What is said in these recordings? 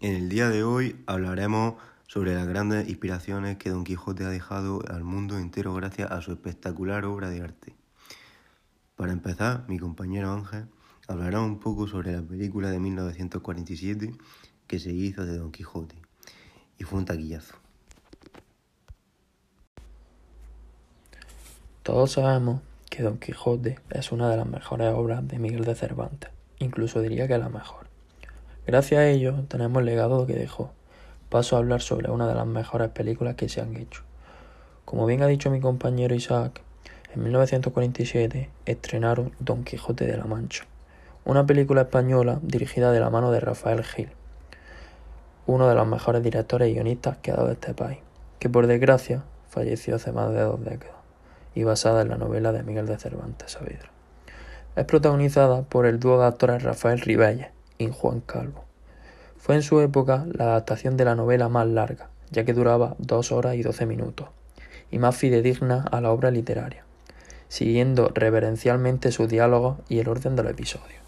Hoy hablaremos sobre las grandes inspiraciones que Don Quijote ha dejado al mundo entero gracias a su espectacular obra de arte. Para empezar, mi compañero Ángel hablará un poco sobre la película de 1947 que se hizo de Don Quijote y fue un taquillazo. Todos sabemos que Don Quijote es una de las mejores obras de Miguel de Cervantes, incluso diría que la mejor. Gracias a ello tenemos el legado que dejó. Paso a hablar sobre una de las mejores películas que se han hecho. Como bien ha dicho mi compañero Isaac, en 1947 estrenaron Don Quijote de la Mancha, una película española dirigida de la mano de Rafael Gil, uno de los mejores directores y guionistas que ha dado este país, que por desgracia falleció hace más de dos décadas y basada en la novela de Miguel de Cervantes Saavedra. Es protagonizada por el dúo de actores Rafael Ribelles y Juan Calvo. Fue en su época la adaptación de la novela más larga, ya que duraba dos horas y doce minutos, y más fidedigna a la obra literaria, siguiendo reverencialmente sus diálogos y el orden de los episodios.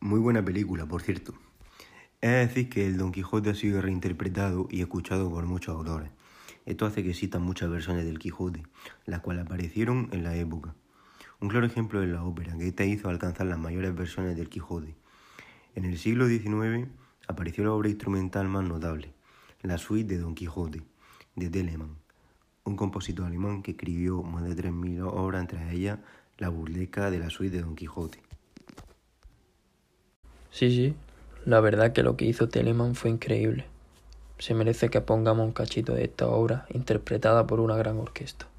Muy buena película, por cierto. Es decir, que el Don Quijote ha sido reinterpretado y escuchado por muchos autores. Esto hace que existan muchas versiones del Quijote, las cuales aparecieron en la época. Un claro ejemplo es la ópera, que ésta hizo alcanzar las mayores versiones del Quijote. En el siglo XIX apareció la obra instrumental más notable, la suite de Don Quijote, de Telemann, un compositor alemán que escribió más de 3.000 obras, entre ellas la burlesca de la suite de Don Quijote. Sí, sí, la verdad que lo que hizo Telemann fue increíble. Se merece que pongamos un cachito de esta obra interpretada por una gran orquesta.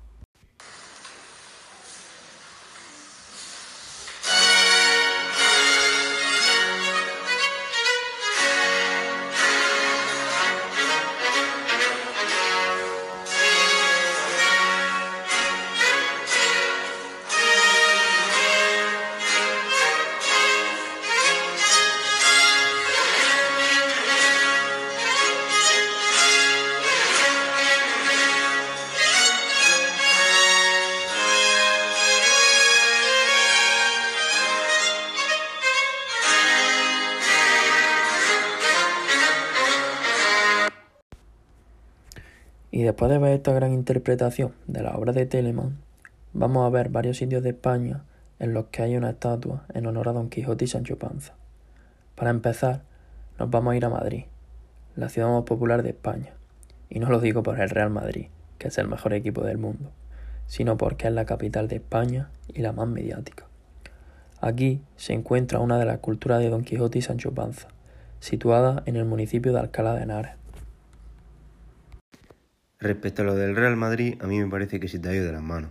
Y después de ver esta gran interpretación de la obra de Telemann, vamos a ver varios sitios de España en los que hay una estatua en honor a Don Quijote y Sancho Panza. Para empezar, nos vamos a ir a Madrid, la ciudad más popular de España. Y no lo digo por el Real Madrid, que es el mejor equipo del mundo, sino porque es la capital de España y la más mediática. Aquí se encuentra una de las culturas de Don Quijote y Sancho Panza, situada en el municipio de Alcalá de Henares. Respecto a lo del Real Madrid, a mí me parece que se te ha ido de las manos.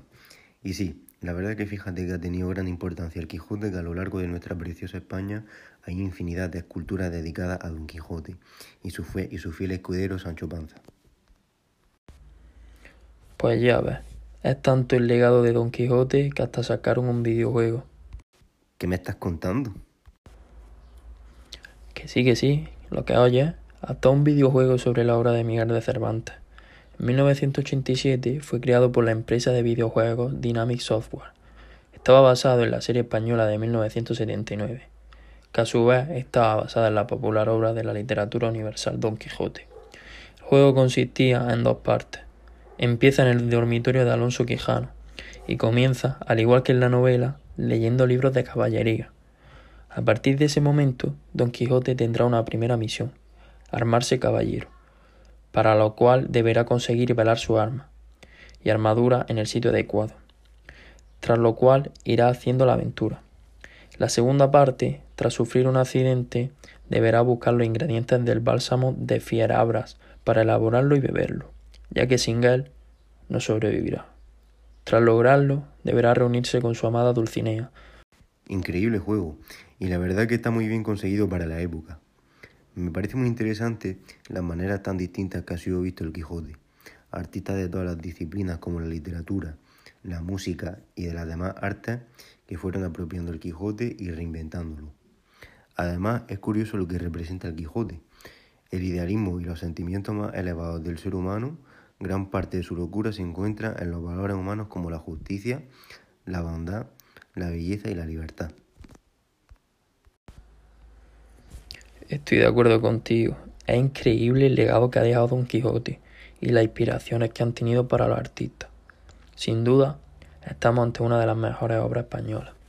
Y sí, la verdad es que fíjate que ha tenido gran importancia el Quijote, que a lo largo de nuestra preciosa España hay infinidad de esculturas dedicadas a Don Quijote y su, y su fiel escudero Sancho Panza. Pues ya ves, es tanto el legado de Don Quijote que hasta sacaron un videojuego. ¿Qué me estás contando? Que sí, que sí, lo que oyes, hasta un videojuego sobre la obra de Miguel de Cervantes. En 1987 fue creado por la empresa de videojuegos Dynamic Software. Estaba basado en la serie española de 1979, que a su vez estaba basada en la popular obra de la literatura universal Don Quijote. El juego consistía en dos partes. Empieza en el dormitorio de Alonso Quijano y comienza, al igual que en la novela, leyendo libros de caballería. A partir de ese momento, Don Quijote tendrá una primera misión, armarse caballero para lo cual deberá conseguir velar su arma y armadura en el sitio adecuado, tras lo cual irá haciendo la aventura. La segunda parte, tras sufrir un accidente, deberá buscar los ingredientes del bálsamo de fierabras para elaborarlo y beberlo, ya que sin él no sobrevivirá. Tras lograrlo, deberá reunirse con su amada Dulcinea. Increíble juego, y la verdad que está muy bien conseguido para la época. Me parece muy interesante las maneras tan distintas que ha sido visto el Quijote. Artistas de todas las disciplinas como la literatura, la música y de las demás artes que fueron apropiando el Quijote y reinventándolo. Además, es curioso lo que representa el Quijote. El idealismo y los sentimientos más elevados del ser humano, gran parte de su locura se encuentra en los valores humanos como la justicia, la bondad, la belleza y la libertad. Estoy de acuerdo contigo. Es increíble el legado que ha dejado Don Quijote y las inspiraciones que han tenido para los artistas. Sin duda, estamos ante una de las mejores obras españolas.